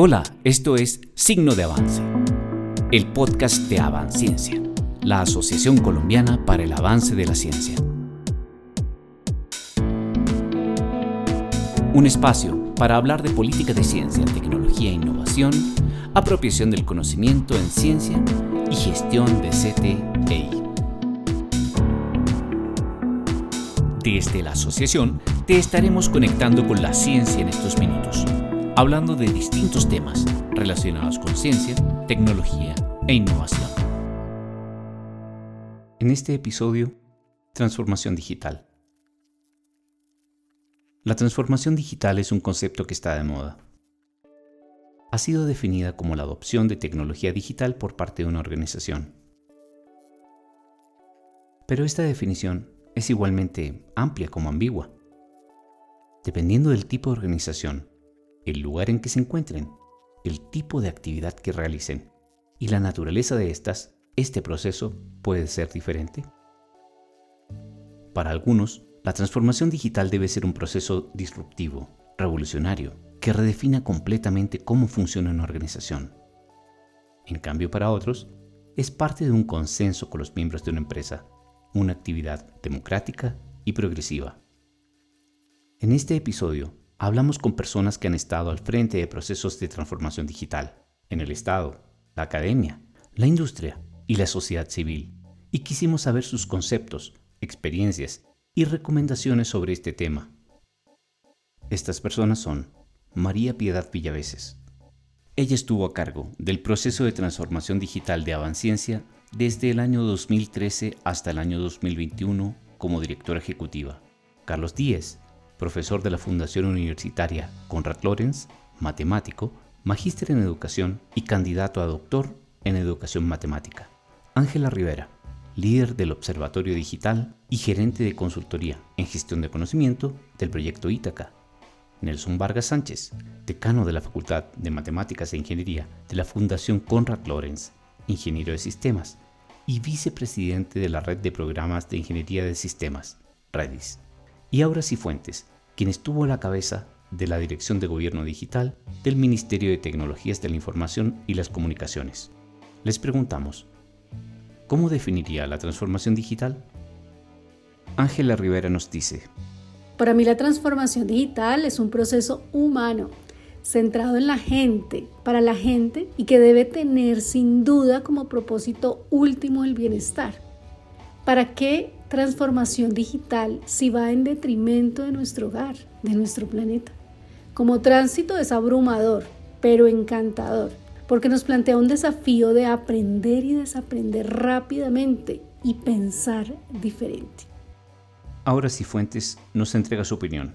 Hola, esto es Signo de Avance, el podcast de Avanciencia, la Asociación Colombiana para el Avance de la Ciencia. Un espacio para hablar de política de ciencia, tecnología e innovación, apropiación del conocimiento en ciencia y gestión de CTEI. Desde la asociación te estaremos conectando con la ciencia en estos minutos hablando de distintos temas relacionados con ciencia, tecnología e innovación. En este episodio, transformación digital. La transformación digital es un concepto que está de moda. Ha sido definida como la adopción de tecnología digital por parte de una organización. Pero esta definición es igualmente amplia como ambigua. Dependiendo del tipo de organización, el lugar en que se encuentren, el tipo de actividad que realicen y la naturaleza de estas, este proceso puede ser diferente. Para algunos, la transformación digital debe ser un proceso disruptivo, revolucionario, que redefina completamente cómo funciona una organización. En cambio, para otros, es parte de un consenso con los miembros de una empresa, una actividad democrática y progresiva. En este episodio hablamos con personas que han estado al frente de procesos de transformación digital en el Estado, la academia, la industria y la sociedad civil, y quisimos saber sus conceptos, experiencias y recomendaciones sobre este tema. Estas personas son María Piedad Villaveses. Ella estuvo a cargo del proceso de transformación digital de Avanciencia desde el año 2013 hasta el año 2021 como directora ejecutiva. Carlos Díez profesor de la Fundación Universitaria Conrad Lorenz, matemático, magíster en educación y candidato a doctor en educación matemática. Ángela Rivera, líder del Observatorio Digital y gerente de consultoría en gestión de conocimiento del proyecto Ítaca. Nelson Vargas Sánchez, decano de la Facultad de Matemáticas e Ingeniería de la Fundación Conrad Lorenz, ingeniero de sistemas y vicepresidente de la Red de Programas de Ingeniería de Sistemas, REDIS y Aura Cifuentes, quien estuvo a la cabeza de la Dirección de Gobierno Digital del Ministerio de Tecnologías de la Información y las Comunicaciones. Les preguntamos, ¿cómo definiría la transformación digital? Ángela Rivera nos dice, Para mí la transformación digital es un proceso humano, centrado en la gente, para la gente y que debe tener sin duda como propósito último el bienestar. ¿Para qué transformación digital si va en detrimento de nuestro hogar, de nuestro planeta. Como tránsito es abrumador, pero encantador, porque nos plantea un desafío de aprender y desaprender rápidamente y pensar diferente. Ahora sí Fuentes nos entrega su opinión.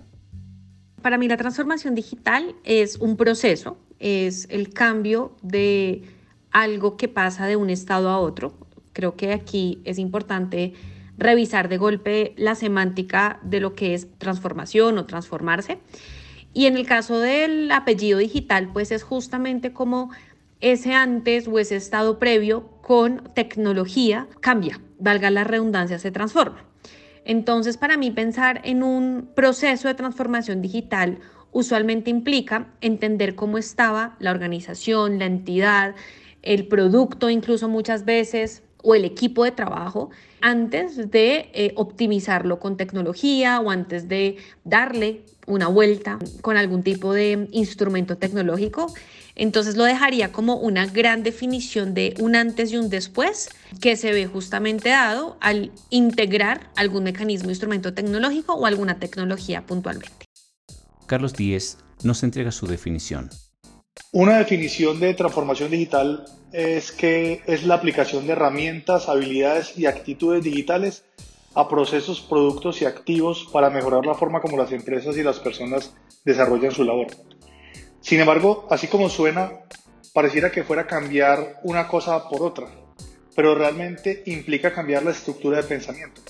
Para mí la transformación digital es un proceso, es el cambio de algo que pasa de un estado a otro. Creo que aquí es importante revisar de golpe la semántica de lo que es transformación o transformarse. Y en el caso del apellido digital, pues es justamente como ese antes o ese estado previo con tecnología cambia, valga la redundancia, se transforma. Entonces, para mí pensar en un proceso de transformación digital usualmente implica entender cómo estaba la organización, la entidad, el producto, incluso muchas veces o el equipo de trabajo antes de eh, optimizarlo con tecnología o antes de darle una vuelta con algún tipo de instrumento tecnológico. Entonces lo dejaría como una gran definición de un antes y un después que se ve justamente dado al integrar algún mecanismo, instrumento tecnológico o alguna tecnología puntualmente. Carlos Díez nos entrega su definición. Una definición de transformación digital es que es la aplicación de herramientas, habilidades y actitudes digitales a procesos, productos y activos para mejorar la forma como las empresas y las personas desarrollan su labor. Sin embargo, así como suena, pareciera que fuera cambiar una cosa por otra, pero realmente implica cambiar la estructura de pensamiento.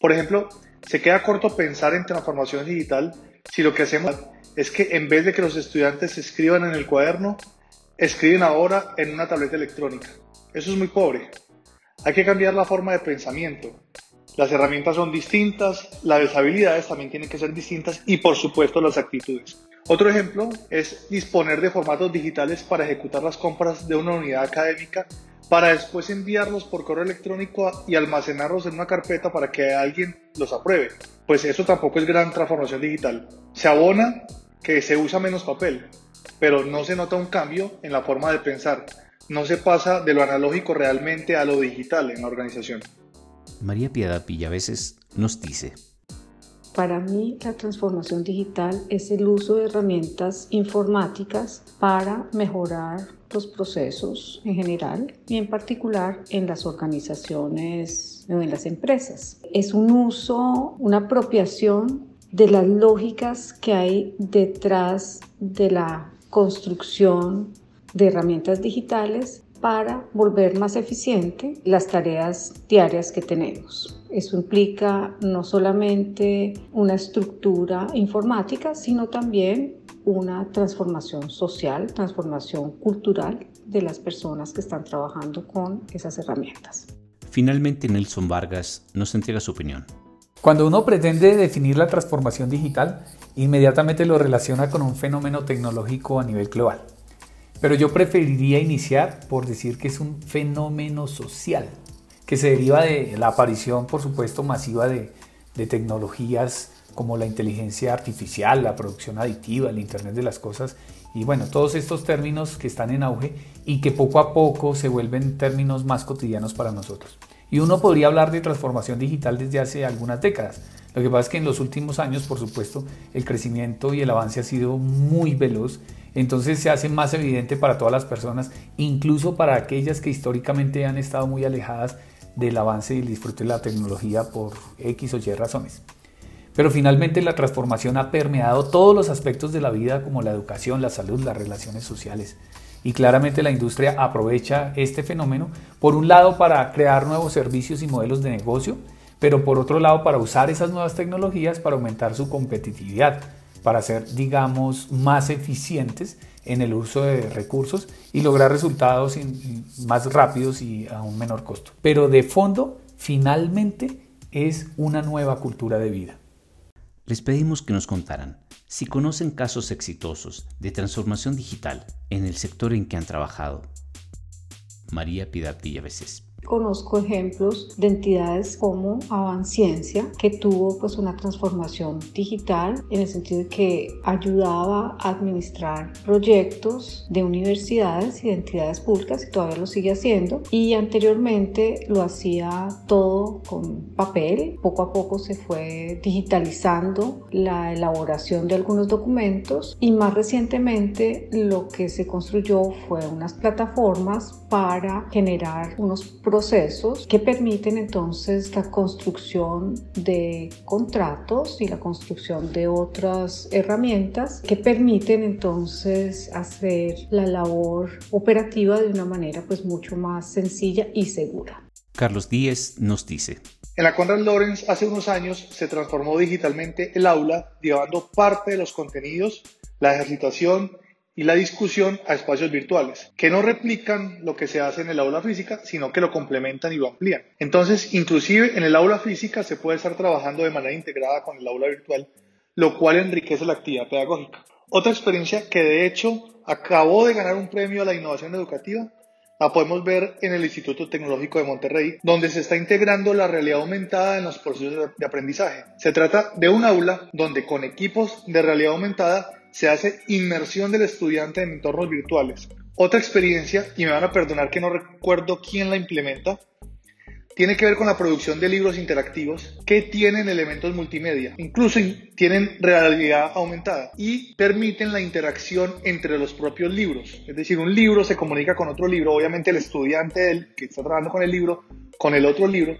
Por ejemplo, se queda corto pensar en transformación digital si lo que hacemos es que en vez de que los estudiantes escriban en el cuaderno, escriben ahora en una tableta electrónica. Eso es muy pobre. Hay que cambiar la forma de pensamiento. Las herramientas son distintas, las habilidades también tienen que ser distintas y por supuesto las actitudes. Otro ejemplo es disponer de formatos digitales para ejecutar las compras de una unidad académica para después enviarlos por correo electrónico y almacenarlos en una carpeta para que alguien los apruebe. Pues eso tampoco es gran transformación digital. Se abona que se usa menos papel, pero no se nota un cambio en la forma de pensar. No se pasa de lo analógico realmente a lo digital en la organización. María Piedad veces nos dice, para mí la transformación digital es el uso de herramientas informáticas para mejorar los procesos en general y en particular en las organizaciones o en las empresas. Es un uso, una apropiación de las lógicas que hay detrás de la construcción de herramientas digitales para volver más eficiente las tareas diarias que tenemos. Eso implica no solamente una estructura informática, sino también una transformación social, transformación cultural de las personas que están trabajando con esas herramientas. Finalmente, Nelson Vargas nos entrega su opinión. Cuando uno pretende definir la transformación digital, inmediatamente lo relaciona con un fenómeno tecnológico a nivel global. Pero yo preferiría iniciar por decir que es un fenómeno social, que se deriva de la aparición, por supuesto, masiva de, tecnologías como la inteligencia artificial, la producción aditiva, el Internet de las Cosas, y bueno, todos estos términos que están en auge y que poco a poco se vuelven términos más cotidianos para nosotros. Y uno podría hablar de transformación digital desde hace algunas décadas. Lo que pasa es que en los últimos años, por supuesto, el crecimiento y el avance ha sido muy veloz entonces se hace más evidente para todas las personas, incluso para aquellas que históricamente han estado muy alejadas del avance y el disfrute de la tecnología por X o Y razones. Pero finalmente la transformación ha permeado todos los aspectos de la vida como la educación, la salud, las relaciones sociales. Y claramente la industria aprovecha este fenómeno, por un lado para crear nuevos servicios y modelos de negocio, pero por otro lado para usar esas nuevas tecnologías para aumentar su competitividad, para ser, digamos, más eficientes en el uso de recursos y lograr resultados más rápidos y a un menor costo. Pero de fondo, finalmente, es una nueva cultura de vida. Les pedimos que nos contaran si conocen casos exitosos de transformación digital en el sector en que han trabajado. María Piedad Villaveses. Conozco ejemplos de entidades como Avanciencia, que tuvo pues una transformación digital en el sentido de que ayudaba a administrar proyectos de universidades y de entidades públicas y todavía lo sigue haciendo. Y anteriormente lo hacía todo con papel. Poco a poco se fue digitalizando la elaboración de algunos documentos y más recientemente lo que se construyó fue unas plataformas para generar unos procesos que permiten entonces la construcción de contratos y la construcción de otras herramientas que permiten entonces hacer la labor operativa de una manera pues mucho más sencilla y segura. Carlos Díez nos dice. En la Conrad Lawrence hace unos años se transformó digitalmente el aula llevando parte de los contenidos, la ejercitación y la discusión a espacios virtuales, que no replican lo que se hace en el aula física, sino que lo complementan y lo amplían. Entonces, inclusive en el aula física se puede estar trabajando de manera integrada con el aula virtual, lo cual enriquece la actividad pedagógica. Otra experiencia que de hecho acabó de ganar un premio a la innovación educativa la podemos ver en el Instituto Tecnológico de Monterrey, donde se está integrando la realidad aumentada en los procesos de aprendizaje. Se trata de un aula donde con equipos de realidad aumentada se hace inmersión del estudiante en entornos virtuales. Otra experiencia, y me van a perdonar que no recuerdo quién la implementa, tiene que ver con la producción de libros interactivos que tienen elementos multimedia, incluso tienen realidad aumentada y permiten la interacción entre los propios libros. Es decir, un libro se comunica con otro libro, obviamente el estudiante que está trabajando con el libro, con el otro libro,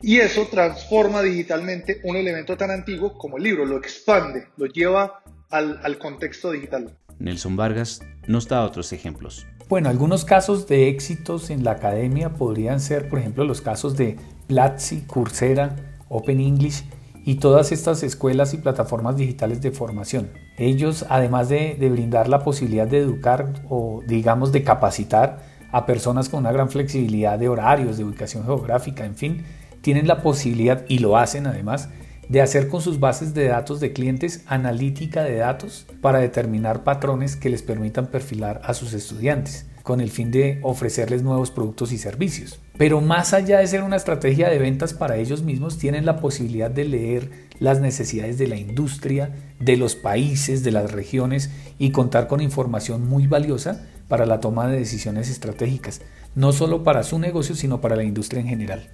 y eso transforma digitalmente un elemento tan antiguo como el libro, lo expande, lo lleva al, contexto digital. Nelson Vargas nos da otros ejemplos. Bueno, algunos casos de éxitos en la academia podrían ser, por ejemplo, los casos de Platzi, Coursera, Open English y todas estas escuelas y plataformas digitales de formación. Ellos, además de, de, brindar la posibilidad de educar o, digamos, de capacitar a personas con una gran flexibilidad de horarios, de ubicación geográfica, en fin, tienen la posibilidad, y lo hacen además, de hacer con sus bases de datos de clientes analítica de datos para determinar patrones que les permitan perfilar a sus estudiantes con el fin de ofrecerles nuevos productos y servicios. Pero más allá de ser una estrategia de ventas para ellos mismos, tienen la posibilidad de leer las necesidades de la industria, de los países, de las regiones y contar con información muy valiosa para la toma de decisiones estratégicas, no solo para su negocio, sino para la industria en general.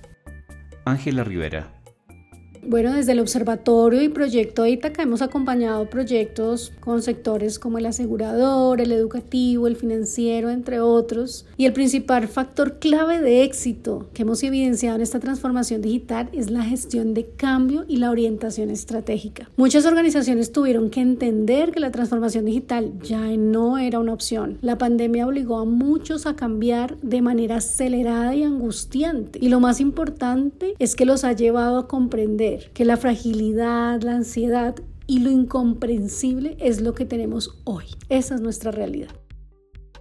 Ángela Rivera, bueno, desde el Observatorio y Proyecto Ítaca hemos acompañado proyectos con sectores como el asegurador, el educativo, el financiero, entre otros. Y el principal factor clave de éxito que hemos evidenciado en esta transformación digital es la gestión de cambio y la orientación estratégica. Muchas organizaciones tuvieron que entender que la transformación digital ya no era una opción. La pandemia obligó a muchos a cambiar de manera acelerada y angustiante. Y lo más importante es que los ha llevado a comprender que la fragilidad, la ansiedad y lo incomprensible es lo que tenemos hoy. Esa es nuestra realidad.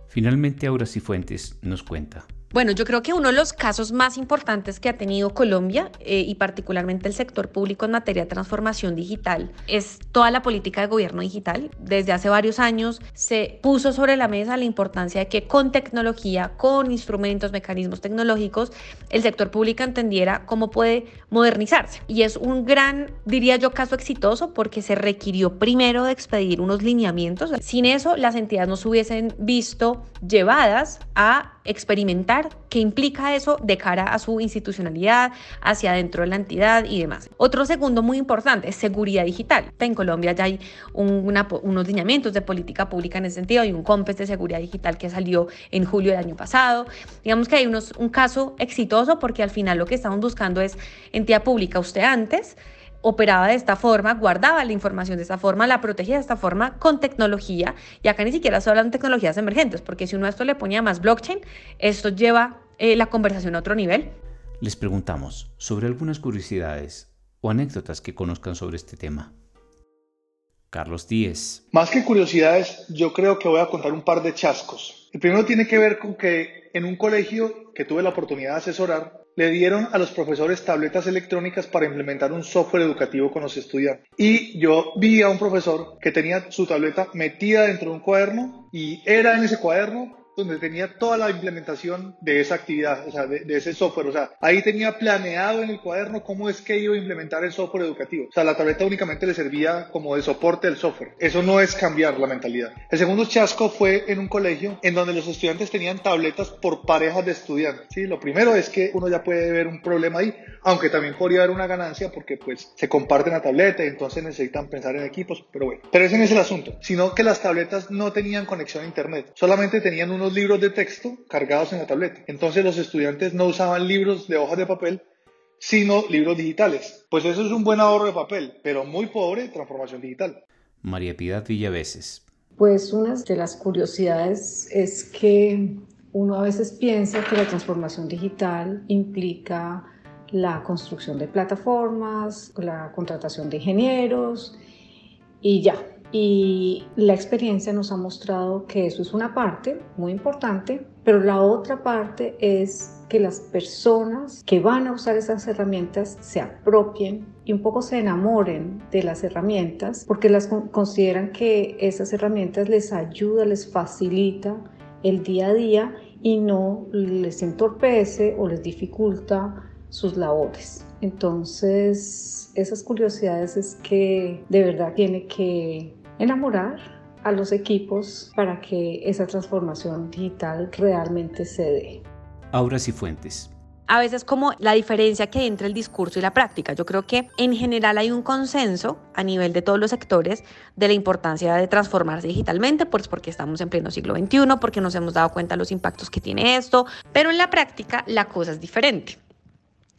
Finalmente, Aura Cifuentes nos cuenta. Bueno, yo creo que uno de los casos más importantes que ha tenido Colombia eh, y particularmente el sector público en materia de transformación digital es toda la política de gobierno digital. Desde hace varios años se puso sobre la mesa la importancia de que con tecnología, con instrumentos, mecanismos tecnológicos, el sector público entendiera cómo puede modernizarse. Y es un gran, diría yo, caso exitoso porque se requirió primero de expedir unos lineamientos. Sin eso, las entidades no se hubiesen visto llevadas a experimentar qué implica eso de cara a su institucionalidad, hacia adentro de la entidad y demás. Otro segundo muy importante es seguridad digital. En Colombia ya hay unos lineamientos de política pública en ese sentido, hay un COMPES de seguridad digital que salió en julio del año pasado. Digamos que hay unos, un caso exitoso porque al final lo que estamos buscando es entidad pública, usted antes operaba de esta forma, guardaba la información de esta forma, la protegía de esta forma con tecnología. Y acá ni siquiera se hablan de tecnologías emergentes, porque si uno a esto le ponía más blockchain, esto lleva eh, la conversación a otro nivel. Les preguntamos sobre algunas curiosidades o anécdotas que conozcan sobre este tema. Carlos Díez. Más que curiosidades, yo creo que voy a contar un par de chascos. El primero tiene que ver con que en un colegio que tuve la oportunidad de asesorar, le dieron a los profesores tabletas electrónicas para implementar un software educativo con los estudiantes. Y yo vi a un profesor que tenía su tableta metida dentro de un cuaderno y era en ese cuaderno donde tenía toda la implementación de esa actividad, o sea, de, ese software. O sea, ahí tenía planeado en el cuaderno cómo es que iba a implementar el software educativo. O sea, la tableta únicamente le servía como de soporte del software. Eso no es cambiar la mentalidad. El segundo chasco fue en un colegio en donde los estudiantes tenían tabletas por parejas de estudiantes. ¿sí? Lo primero es que uno ya puede ver un problema ahí, aunque también podría haber una ganancia porque pues se comparten la tableta y entonces necesitan pensar en equipos, pero bueno. Pero ese no es el asunto, sino que las tabletas no tenían conexión a internet, solamente tenían un libros de texto cargados en la tableta. Entonces los estudiantes no usaban libros de hojas de papel, sino libros digitales. Pues eso es un buen ahorro de papel, pero muy pobre transformación digital. María Piedad Villaveses. Pues una de las curiosidades es que uno a veces piensa que la transformación digital implica la construcción de plataformas, la contratación de ingenieros y ya, y la experiencia nos ha mostrado que eso es una parte muy importante, pero la otra parte es que las personas que van a usar esas herramientas se apropien y un poco se enamoren de las herramientas porque las consideran que esas herramientas les ayuda, les facilita el día a día y no les entorpece o les dificulta sus labores. Entonces, esas curiosidades es que de verdad tiene que enamorar a los equipos para que esa transformación digital realmente se dé. Auras y Fuentes. A veces como la diferencia que hay entre el discurso y la práctica. Yo creo que en general hay un consenso a nivel de todos los sectores de la importancia de transformarse digitalmente, pues porque estamos en pleno siglo XXI, porque nos hemos dado cuenta de los impactos que tiene esto, pero en la práctica la cosa es diferente.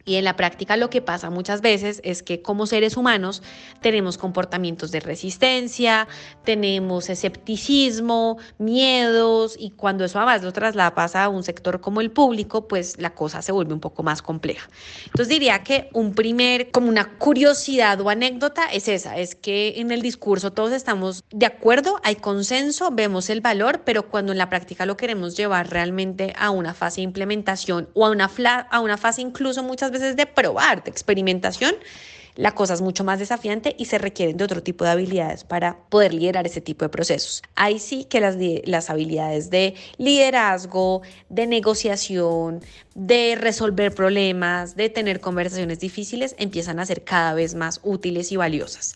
Y en la práctica lo que pasa muchas veces es que como seres humanos tenemos comportamientos de resistencia, tenemos escepticismo, miedos y cuando eso además lo trasladas a un sector como el público, pues la cosa se vuelve un poco más compleja. Entonces diría que un primer, como una curiosidad o anécdota es esa, es que en el discurso todos estamos de acuerdo, hay consenso, vemos el valor, pero cuando en la práctica lo queremos llevar realmente a una fase de implementación o a una, a una fase incluso muchas veces de probar, de experimentación, la cosa es mucho más desafiante y se requieren de otro tipo de habilidades para poder liderar ese tipo de procesos. Ahí sí que las, las habilidades de liderazgo, de negociación, de resolver problemas, de tener conversaciones difíciles, empiezan a ser cada vez más útiles y valiosas.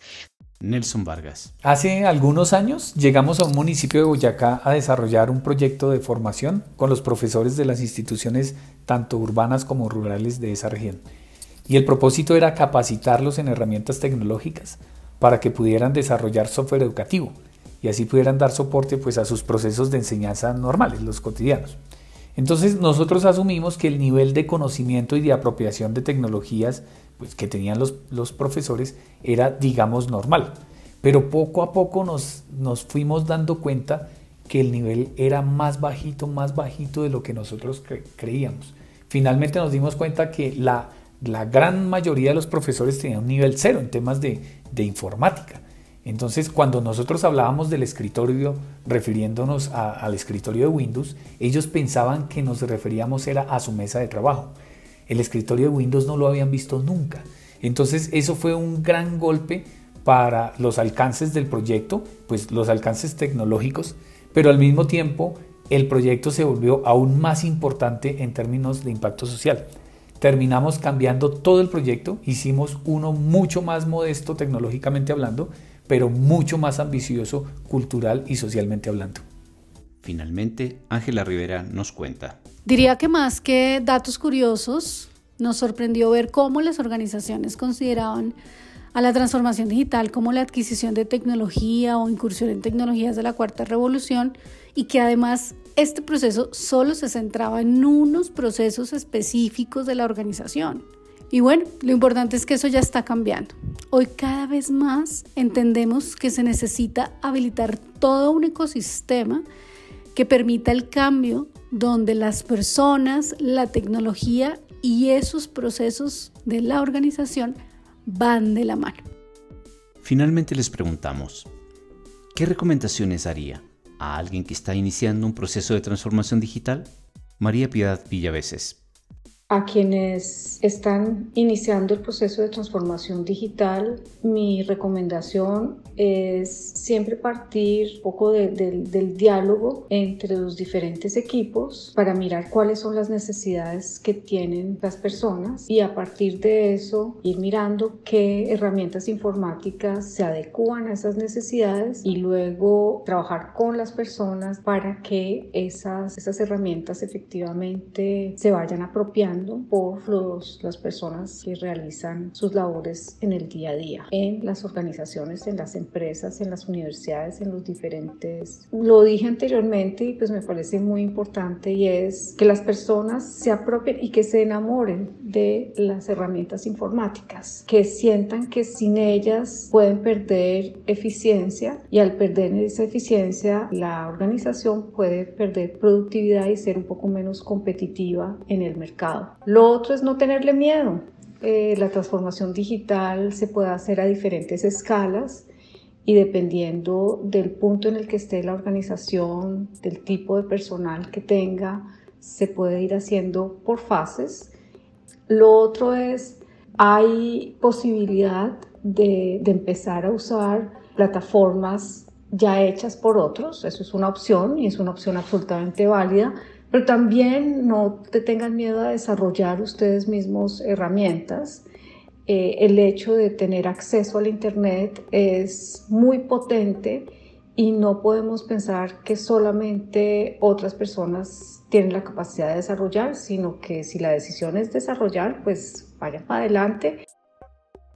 Nelson Vargas. Hace algunos años llegamos a un municipio de Boyacá a desarrollar un proyecto de formación con los profesores de las instituciones tanto urbanas como rurales de esa región. Y el propósito era capacitarlos en herramientas tecnológicas para que pudieran desarrollar software educativo y así pudieran dar soporte pues, a sus procesos de enseñanza normales, los cotidianos. Entonces nosotros asumimos que el nivel de conocimiento y de apropiación de tecnologías pues, que tenían los, los profesores era, digamos, normal. Pero poco a poco nos, nos fuimos dando cuenta que el nivel era más bajito, más bajito de lo que nosotros creíamos. Finalmente nos dimos cuenta que la, la, gran mayoría de los profesores tenían un nivel cero en temas de, de informática. Entonces, cuando nosotros hablábamos del escritorio, refiriéndonos al escritorio de Windows, ellos pensaban que nos referíamos era a su mesa de trabajo. El escritorio de Windows no lo habían visto nunca. Entonces eso fue un gran golpe para los alcances del proyecto, pues los alcances tecnológicos, pero al mismo tiempo el proyecto se volvió aún más importante en términos de impacto social. Terminamos cambiando todo el proyecto, hicimos uno mucho más modesto tecnológicamente hablando, pero mucho más ambicioso cultural y socialmente hablando. Finalmente, Ángela Rivera nos cuenta. Diría que más que datos curiosos, nos sorprendió ver cómo las organizaciones consideraban a la transformación digital como la adquisición de tecnología o incursión en tecnologías de la cuarta revolución y que además este proceso solo se centraba en unos procesos específicos de la organización. Y bueno, lo importante es que eso ya está cambiando. Hoy cada vez más entendemos que se necesita habilitar todo un ecosistema que permita el cambio donde las personas, la tecnología y esos procesos de la organización van de la mano. Finalmente les preguntamos, ¿qué recomendaciones haría a alguien que está iniciando un proceso de transformación digital? María Piedad Villaveses a quienes están iniciando el proceso de transformación digital, mi recomendación es siempre partir un poco del diálogo entre los diferentes equipos para mirar cuáles son las necesidades que tienen las personas y a partir de eso ir mirando qué herramientas informáticas se adecúan a esas necesidades y luego trabajar con las personas para que esas, esas herramientas efectivamente se vayan apropiando por los, las personas que realizan sus labores en el día a día, en las organizaciones, en las empresas, en las universidades, en los diferentes... Lo dije anteriormente y pues me parece muy importante y es que las personas se apropien y que se enamoren de las herramientas informáticas, que sientan que sin ellas pueden perder eficiencia y al perder esa eficiencia la organización puede perder productividad y ser un poco menos competitiva en el mercado. Lo otro es no tenerle miedo. Eh, la transformación digital se puede hacer a diferentes escalas y dependiendo del punto en el que esté la organización, del tipo de personal que tenga, se puede ir haciendo por fases. Lo otro es, hay posibilidad de, de empezar a usar plataformas ya hechas por otros, eso es una opción y es una opción absolutamente válida, pero también no te tengan miedo a desarrollar ustedes mismos herramientas. Eh, el hecho de tener acceso al Internet es muy potente y no podemos pensar que solamente otras personas tienen la capacidad de desarrollar, sino que si la decisión es desarrollar, pues vayan para adelante.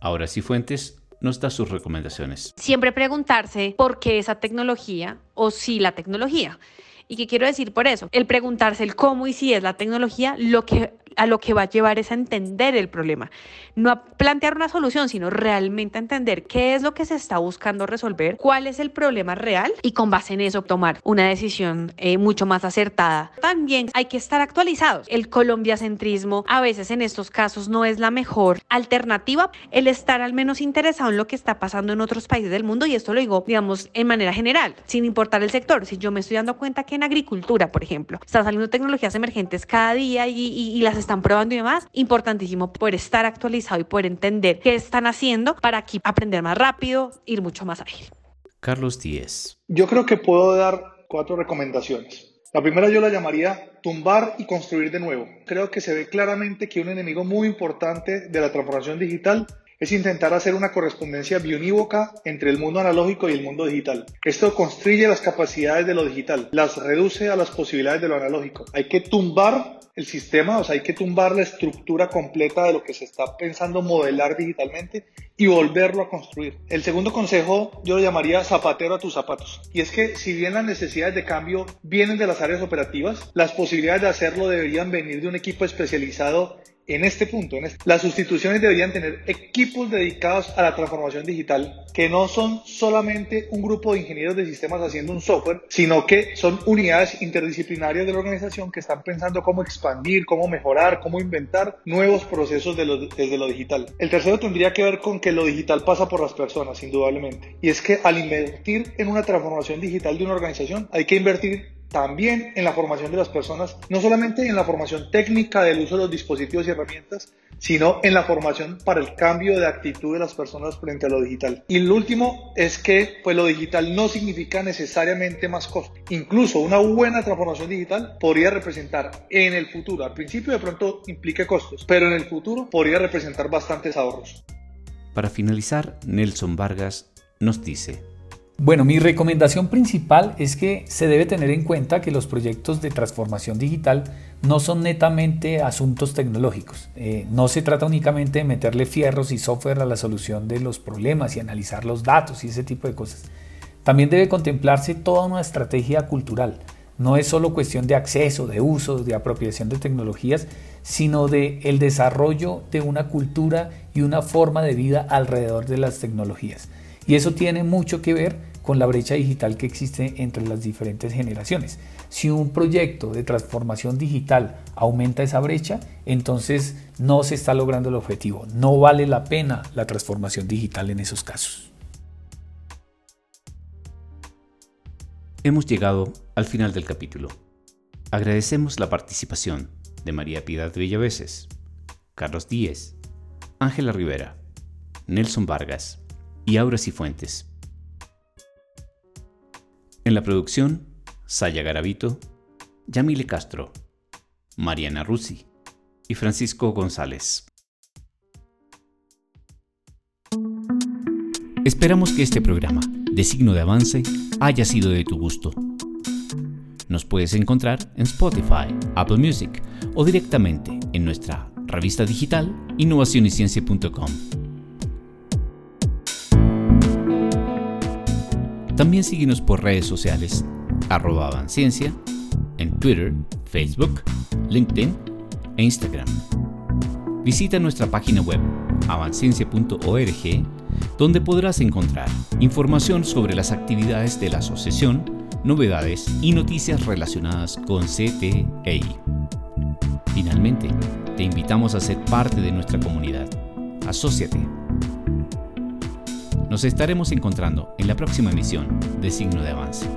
Ahora sí, Fuentes nos da sus recomendaciones. Siempre preguntarse por qué esa tecnología o si la tecnología. ¿Y qué quiero decir por eso? El preguntarse el cómo y si es la tecnología lo que a lo que va a llevar es a entender el problema. No a plantear una solución, sino realmente a entender qué es lo que se está buscando resolver, cuál es el problema real y con base en eso tomar una decisión eh, mucho más acertada. También hay que estar actualizados. El colombiacentrismo a veces en estos casos no es la mejor alternativa. El estar al menos interesado en lo que está pasando en otros países del mundo y esto lo digo, digamos, en manera general, sin importar el sector. Si yo me estoy dando cuenta que en agricultura, por ejemplo, están saliendo tecnologías emergentes cada día y, y las están probando y demás. Importantísimo poder estar actualizado y poder entender qué están haciendo para aquí aprender más rápido, ir mucho más ágil. Carlos Díez. Yo creo que puedo dar cuatro recomendaciones. La primera yo la llamaría tumbar y construir de nuevo. Creo que se ve claramente que un enemigo muy importante de la transformación digital es intentar hacer una correspondencia biunívoca entre el mundo analógico y el mundo digital. Esto construye las capacidades de lo digital, las reduce a las posibilidades de lo analógico. Hay que tumbar el sistema, o sea, hay que tumbar la estructura completa de lo que se está pensando modelar digitalmente y volverlo a construir. El segundo consejo yo lo llamaría zapatero a tus zapatos. Y es que si bien las necesidades de cambio vienen de las áreas operativas, las posibilidades de hacerlo deberían venir de un equipo especializado en este punto, en las sustituciones deberían tener equipos dedicados a la transformación digital, que no son solamente un grupo de ingenieros de sistemas haciendo un software, sino que son unidades interdisciplinarias de la organización que están pensando cómo expandir, cómo mejorar, cómo inventar nuevos procesos desde lo digital. El tercero tendría que ver con que lo digital pasa por las personas, indudablemente. Y es que al invertir en una transformación digital de una organización, hay que invertir también en la formación de las personas, no solamente en la formación técnica del uso de los dispositivos y herramientas, sino en la formación para el cambio de actitud de las personas frente a lo digital. Y lo último es que pues lo digital no significa necesariamente más costo. Incluso una buena transformación digital podría representar en el futuro, al principio de pronto implique costos, pero en el futuro podría representar bastantes ahorros. Para finalizar, Nelson Vargas nos dice, bueno, mi recomendación principal es que se debe tener en cuenta que los proyectos de transformación digital no son netamente asuntos tecnológicos. Eh, no se trata únicamente de meterle fierros y software a la solución de los problemas y analizar los datos y ese tipo de cosas. También debe contemplarse toda una estrategia cultural. No es solo cuestión de acceso, de uso, de apropiación de tecnologías, sino de el desarrollo de una cultura y una forma de vida alrededor de las tecnologías. Y eso tiene mucho que ver con la brecha digital que existe entre las diferentes generaciones. Si un proyecto de transformación digital aumenta esa brecha, entonces no se está logrando el objetivo. No vale la pena la transformación digital en esos casos. Hemos llegado al final del capítulo. Agradecemos la participación de María Piedad Villaveses, Carlos Díez, Ángela Rivera, Nelson Vargas, y Aura Cifuentes. En la producción, Saya Garavito, Yamile Castro, Mariana Rusi y Francisco González. Esperamos que este programa, de signo de avance, haya sido de tu gusto. Nos puedes encontrar en Spotify, Apple Music o directamente en nuestra revista digital innovacionyciencia.com. También síguenos por redes sociales, arroba Avanciencia, en Twitter, Facebook, LinkedIn e Instagram. Visita nuestra página web avanciencia.org, donde podrás encontrar información sobre las actividades de la asociación, novedades y noticias relacionadas con CTEI. Finalmente, te invitamos a ser parte de nuestra comunidad. Asociate nos estaremos encontrando en la próxima emisión de Signo de Avance.